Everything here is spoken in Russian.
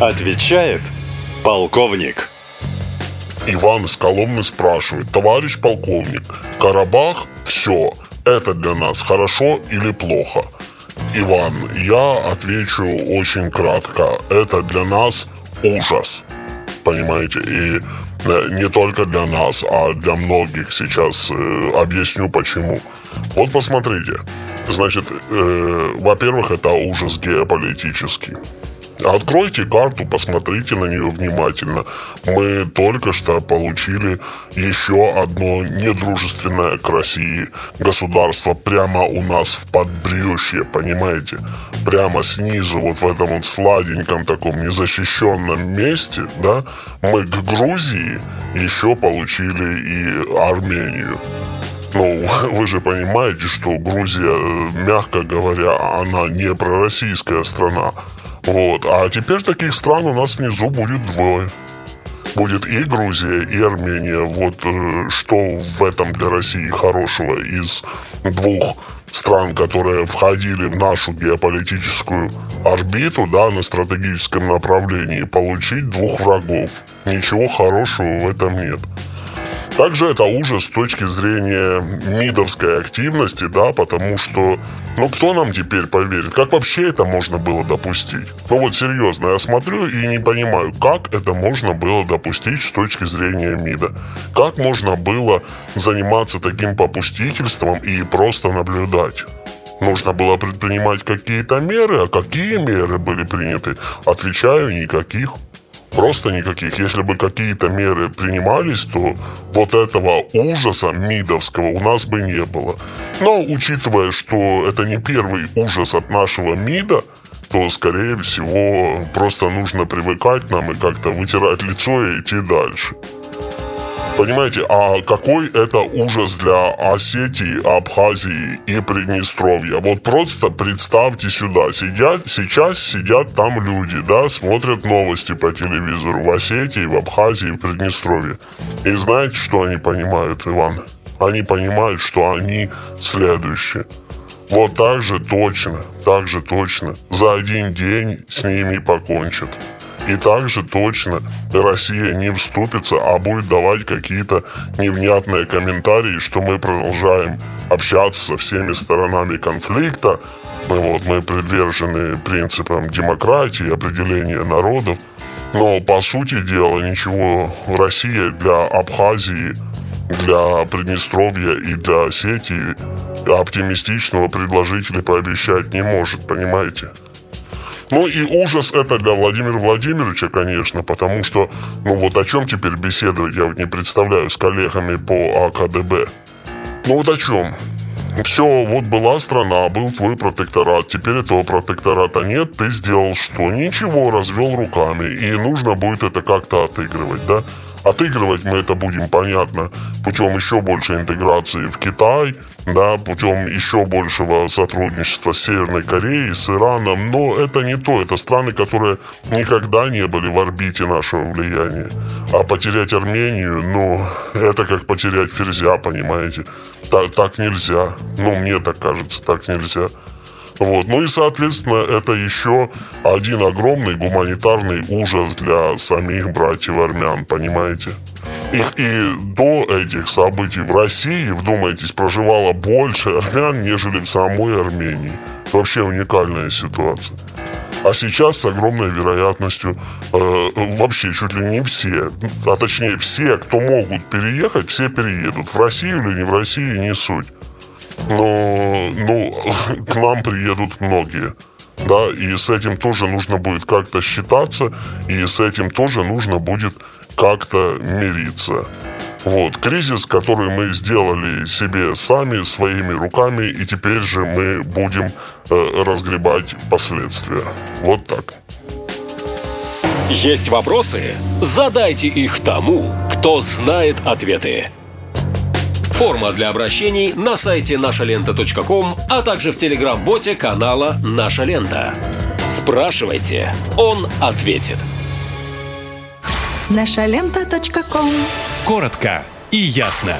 Отвечает полковник. Иван из Коломны спрашивает, товарищ полковник, Карабах, все, это для нас хорошо или плохо? Иван, я отвечу очень кратко. Это для нас ужас. Понимаете? И э, не только для нас, а для многих сейчас э, объясню почему. Вот посмотрите. Значит, э, во-первых, это ужас геополитический. Откройте карту, посмотрите на нее внимательно. Мы только что получили еще одно недружественное к России государство прямо у нас в подбрюшье, понимаете? Прямо снизу, вот в этом вот сладеньком таком незащищенном месте, да, мы к Грузии еще получили и Армению. Ну, вы же понимаете, что Грузия, мягко говоря, она не пророссийская страна. Вот. А теперь таких стран у нас внизу будет двое. Будет и Грузия, и Армения. Вот э, что в этом для России хорошего из двух стран, которые входили в нашу геополитическую орбиту, да, на стратегическом направлении, получить двух врагов. Ничего хорошего в этом нет. Также это ужас с точки зрения МИДовской активности, да, потому что, ну, кто нам теперь поверит? Как вообще это можно было допустить? Ну, вот серьезно, я смотрю и не понимаю, как это можно было допустить с точки зрения МИДа? Как можно было заниматься таким попустительством и просто наблюдать? Нужно было предпринимать какие-то меры, а какие меры были приняты? Отвечаю, никаких. Просто никаких. Если бы какие-то меры принимались, то вот этого ужаса МИДовского у нас бы не было. Но учитывая, что это не первый ужас от нашего МИДа, то, скорее всего, просто нужно привыкать нам и как-то вытирать лицо и идти дальше. Понимаете, а какой это ужас для Осетии, Абхазии и Приднестровья? Вот просто представьте сюда, сидят, сейчас сидят там люди, да, смотрят новости по телевизору в Осетии, в Абхазии, в Приднестровье. И знаете, что они понимают, Иван? Они понимают, что они следующие. Вот так же точно, так же точно. За один день с ними покончат. И также точно Россия не вступится, а будет давать какие-то невнятные комментарии, что мы продолжаем общаться со всеми сторонами конфликта, мы, вот, мы привержены принципам демократии, определения народов. Но, по сути дела, ничего Россия для Абхазии, для Приднестровья и для Осетии оптимистичного предложить или пообещать не может, понимаете? Ну и ужас это для Владимира Владимировича, конечно, потому что, ну вот о чем теперь беседовать, я вот не представляю с коллегами по АКДБ. Ну вот о чем? Все, вот была страна, был твой протекторат, теперь этого протектората нет, ты сделал что? Ничего, развел руками, и нужно будет это как-то отыгрывать, да? Отыгрывать мы это будем, понятно, путем еще большей интеграции в Китай, да, путем еще большего сотрудничества с Северной Кореей, с Ираном, но это не то, это страны, которые никогда не были в орбите нашего влияния. А потерять Армению, ну, это как потерять Ферзя, понимаете? Так, так нельзя. Ну, мне так кажется, так нельзя. Вот. Ну и, соответственно, это еще один огромный гуманитарный ужас для самих братьев армян, понимаете? Их и до этих событий в России, вдумайтесь, проживало больше армян, нежели в самой Армении. Вообще уникальная ситуация. А сейчас с огромной вероятностью э, вообще чуть ли не все, а точнее все, кто могут переехать, все переедут. В Россию или не в Россию, не суть но ну, к нам приедут многие. Да, и с этим тоже нужно будет как-то считаться, и с этим тоже нужно будет как-то мириться. Вот, кризис, который мы сделали себе сами, своими руками, и теперь же мы будем э, разгребать последствия. Вот так. Есть вопросы? Задайте их тому, кто знает ответы. Форма для обращений на сайте нашалента.ком, а также в телеграм-боте канала «Наша лента». Спрашивайте, он ответит. Нашалента.ком Коротко и ясно.